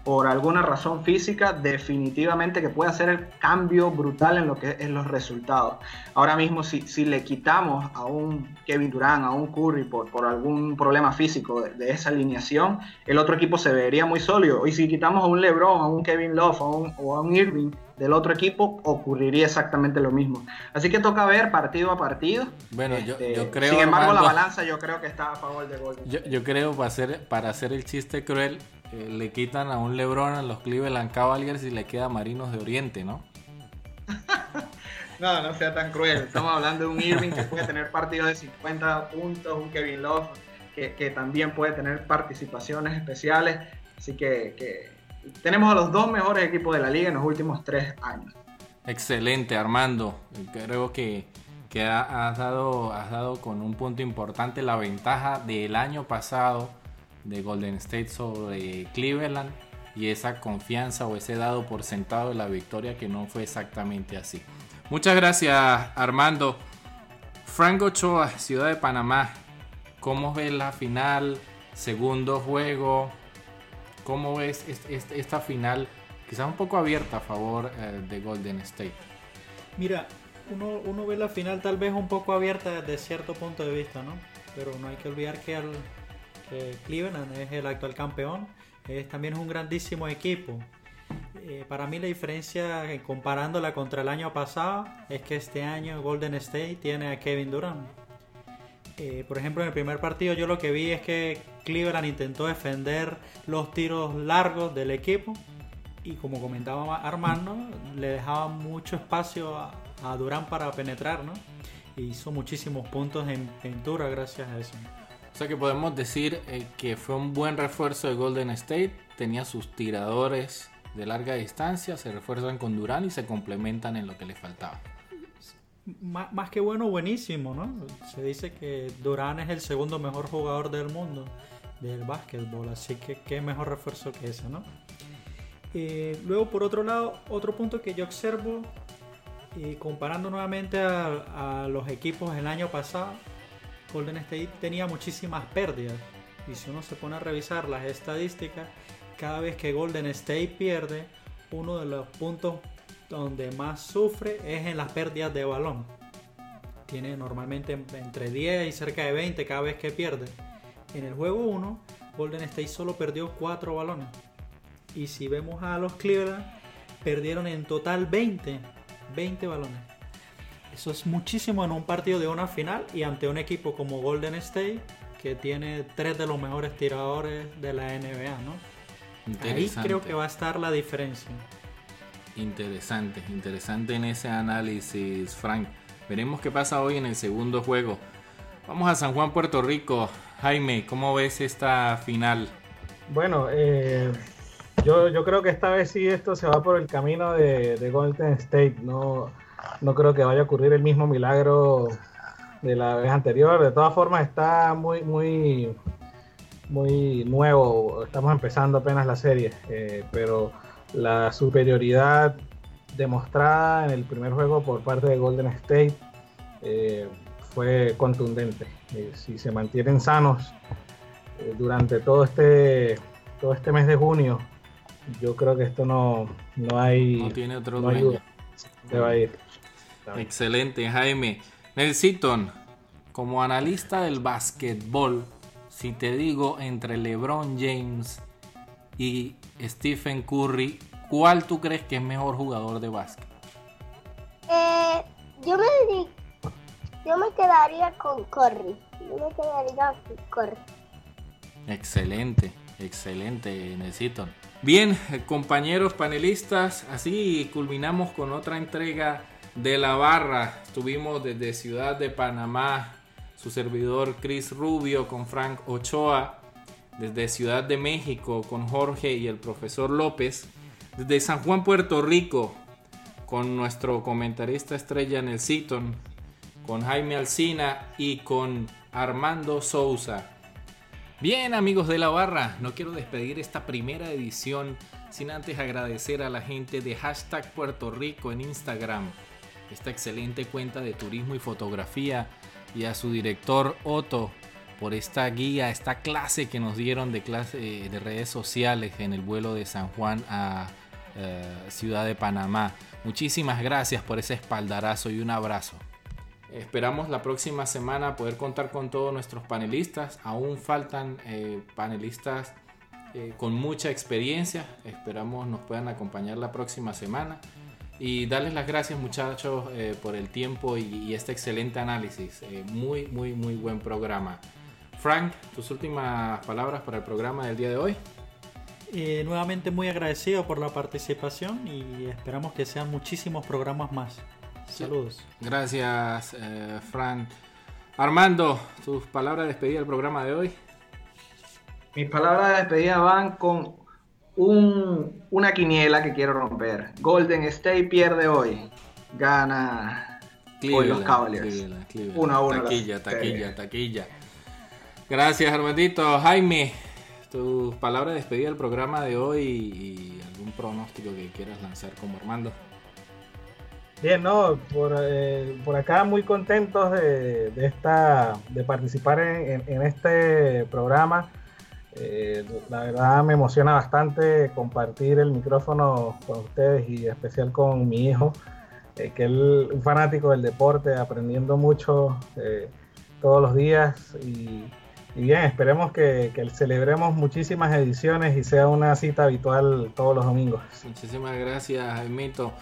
por alguna razón física, definitivamente que puede hacer el cambio brutal en lo que es los resultados. Ahora mismo, si, si le quitamos a un Kevin Durant, a un Curry por, por algún problema físico de, de, esa alineación, el otro equipo se vería muy sólido. Y si quitamos a un LeBron, a un Kevin Love a un, o a un Irving del otro equipo, ocurriría exactamente lo mismo. Así que toca ver partido a partido. Bueno, yo, este, yo creo. Sin embargo, Armando, la balanza yo creo que está a favor de Golden. Yo, yo creo, para hacer, para hacer el chiste cruel, eh, le quitan a un LeBron a los Cleveland Cavaliers y le queda Marinos de Oriente, ¿no? no, no sea tan cruel. Estamos hablando de un Irving que puede tener partidos de 50 puntos, un Kevin Love que, que también puede tener participaciones especiales. Así que, que, tenemos a los dos mejores equipos de la liga en los últimos tres años. Excelente, Armando. Creo que, que has, dado, has dado con un punto importante la ventaja del año pasado de Golden State sobre Cleveland y esa confianza o ese dado por sentado de la victoria que no fue exactamente así. Muchas gracias Armando. Franco Ochoa, Ciudad de Panamá. ¿Cómo ves la final? Segundo juego. ¿Cómo ves esta final? Quizás un poco abierta a favor eh, de Golden State. Mira, uno, ve la final tal vez un poco abierta desde cierto punto de vista, ¿no? Pero no hay que olvidar que al, que Cleveland es el actual campeón, es, también es un grandísimo equipo. Eh, para mí la diferencia eh, comparándola contra el año pasado es que este año Golden State tiene a Kevin Durant. Eh, por ejemplo, en el primer partido yo lo que vi es que Cleveland intentó defender los tiros largos del equipo y como comentaba Armando, le dejaba mucho espacio a, a para penetrar, ¿no? Hizo muchísimos puntos en pintura gracias a eso. O sea que podemos decir eh, que fue un buen refuerzo de Golden State. Tenía sus tiradores de larga distancia, se refuerzan con Durán y se complementan en lo que le faltaba. Más, que bueno, buenísimo, ¿no? Se dice que Durán es el segundo mejor jugador del mundo del básquetbol, así que qué mejor refuerzo que ese, ¿no? Eh, luego, por otro lado, otro punto que yo observo, y comparando nuevamente a, a los equipos del año pasado, Golden State tenía muchísimas pérdidas. Y si uno se pone a revisar las estadísticas, cada vez que Golden State pierde, uno de los puntos donde más sufre es en las pérdidas de balón. Tiene normalmente entre 10 y cerca de 20 cada vez que pierde. En el juego 1, Golden State solo perdió 4 balones. Y si vemos a los Cleveland, perdieron en total 20. 20 balones. Eso es muchísimo en un partido de una final y ante un equipo como Golden State, que tiene tres de los mejores tiradores de la NBA, ¿no? Ahí creo que va a estar la diferencia. Interesante, interesante en ese análisis, Frank. Veremos qué pasa hoy en el segundo juego. Vamos a San Juan, Puerto Rico. Jaime, ¿cómo ves esta final? Bueno, eh, yo, yo creo que esta vez sí esto se va por el camino de, de Golden State. No, no creo que vaya a ocurrir el mismo milagro de la vez anterior. De todas formas, está muy, muy, muy nuevo. Estamos empezando apenas la serie, eh, pero la superioridad demostrada en el primer juego por parte de Golden State eh, fue contundente. Eh, si se mantienen sanos durante todo este, todo este mes de junio, yo creo que esto no, no hay. No tiene otro no dueño. Se va a ir. Excelente, Jaime. Nelsiton, como analista del básquetbol, si te digo entre LeBron James y Stephen Curry, ¿cuál tú crees que es mejor jugador de básquet? Eh, yo me yo me quedaría con Curry. Yo me quedaría con Curry. Excelente, excelente, Nelsiton. Bien, eh, compañeros panelistas, así culminamos con otra entrega de la barra. Estuvimos desde Ciudad de Panamá, su servidor Chris Rubio con Frank Ochoa, desde Ciudad de México con Jorge y el profesor López, desde San Juan, Puerto Rico, con nuestro comentarista estrella Nelsiton, con Jaime Alcina y con Armando Sousa. Bien amigos de la barra, no quiero despedir esta primera edición sin antes agradecer a la gente de hashtag Puerto Rico en Instagram, esta excelente cuenta de turismo y fotografía, y a su director Otto por esta guía, esta clase que nos dieron de, clase, de redes sociales en el vuelo de San Juan a eh, Ciudad de Panamá. Muchísimas gracias por ese espaldarazo y un abrazo. Esperamos la próxima semana poder contar con todos nuestros panelistas. Aún faltan eh, panelistas eh, con mucha experiencia. Esperamos nos puedan acompañar la próxima semana. Y darles las gracias muchachos eh, por el tiempo y, y este excelente análisis. Eh, muy, muy, muy buen programa. Frank, tus últimas palabras para el programa del día de hoy. Eh, nuevamente muy agradecido por la participación y esperamos que sean muchísimos programas más. Saludos. Gracias, eh, Frank. Armando, tus palabras de despedida del programa de hoy. Mis palabras de despedida van con un- una quiniela que quiero romper. Golden State pierde hoy. Gana hoy los Cavaliers. Cleveland, Cleveland. Uno a uno Taquilla, la taquilla, taquilla. Gracias, Armandito. Jaime, tus palabras de despedida del programa de hoy y algún pronóstico que quieras lanzar como Armando. Bien, no, por, eh, por acá muy contentos de, de esta, de participar en, en- en este programa. Eh, la verdad me emociona bastante compartir el micrófono con ustedes y en especial con mi hijo, eh, que es un fanático del deporte, aprendiendo mucho eh, todos los días y bien, esperemos que, celebremos muchísimas ediciones y sea una cita habitual todos los domingos. Muchísimas gracias, Jaimito.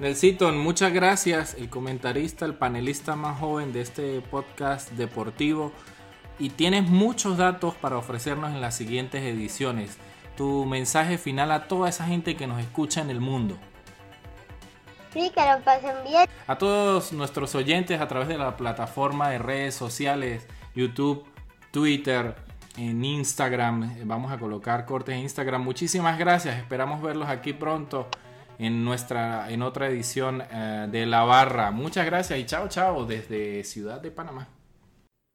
Nelsito, muchas gracias, el comentarista, el panelista más joven de este podcast deportivo. Y tienes muchos datos para ofrecernos en las siguientes ediciones. Tu mensaje final a toda esa gente que nos escucha en el mundo. Sí, que lo pasen bien. A todos nuestros oyentes a través de la plataforma de redes sociales, YouTube, Twitter, en Instagram. Vamos a colocar cortes en Instagram. Muchísimas gracias. Esperamos verlos aquí pronto en nuestra en otra edición eh, de La Barra. Muchas gracias y chao chao desde Ciudad de Panamá.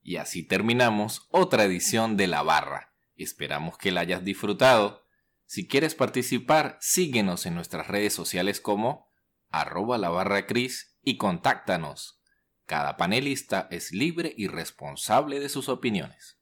Y así terminamos otra edición de La Barra. Esperamos que la hayas disfrutado. Si quieres participar, síguenos en nuestras redes sociales como arroba la barra Cris y contáctanos. Cada panelista es libre y responsable de sus opiniones.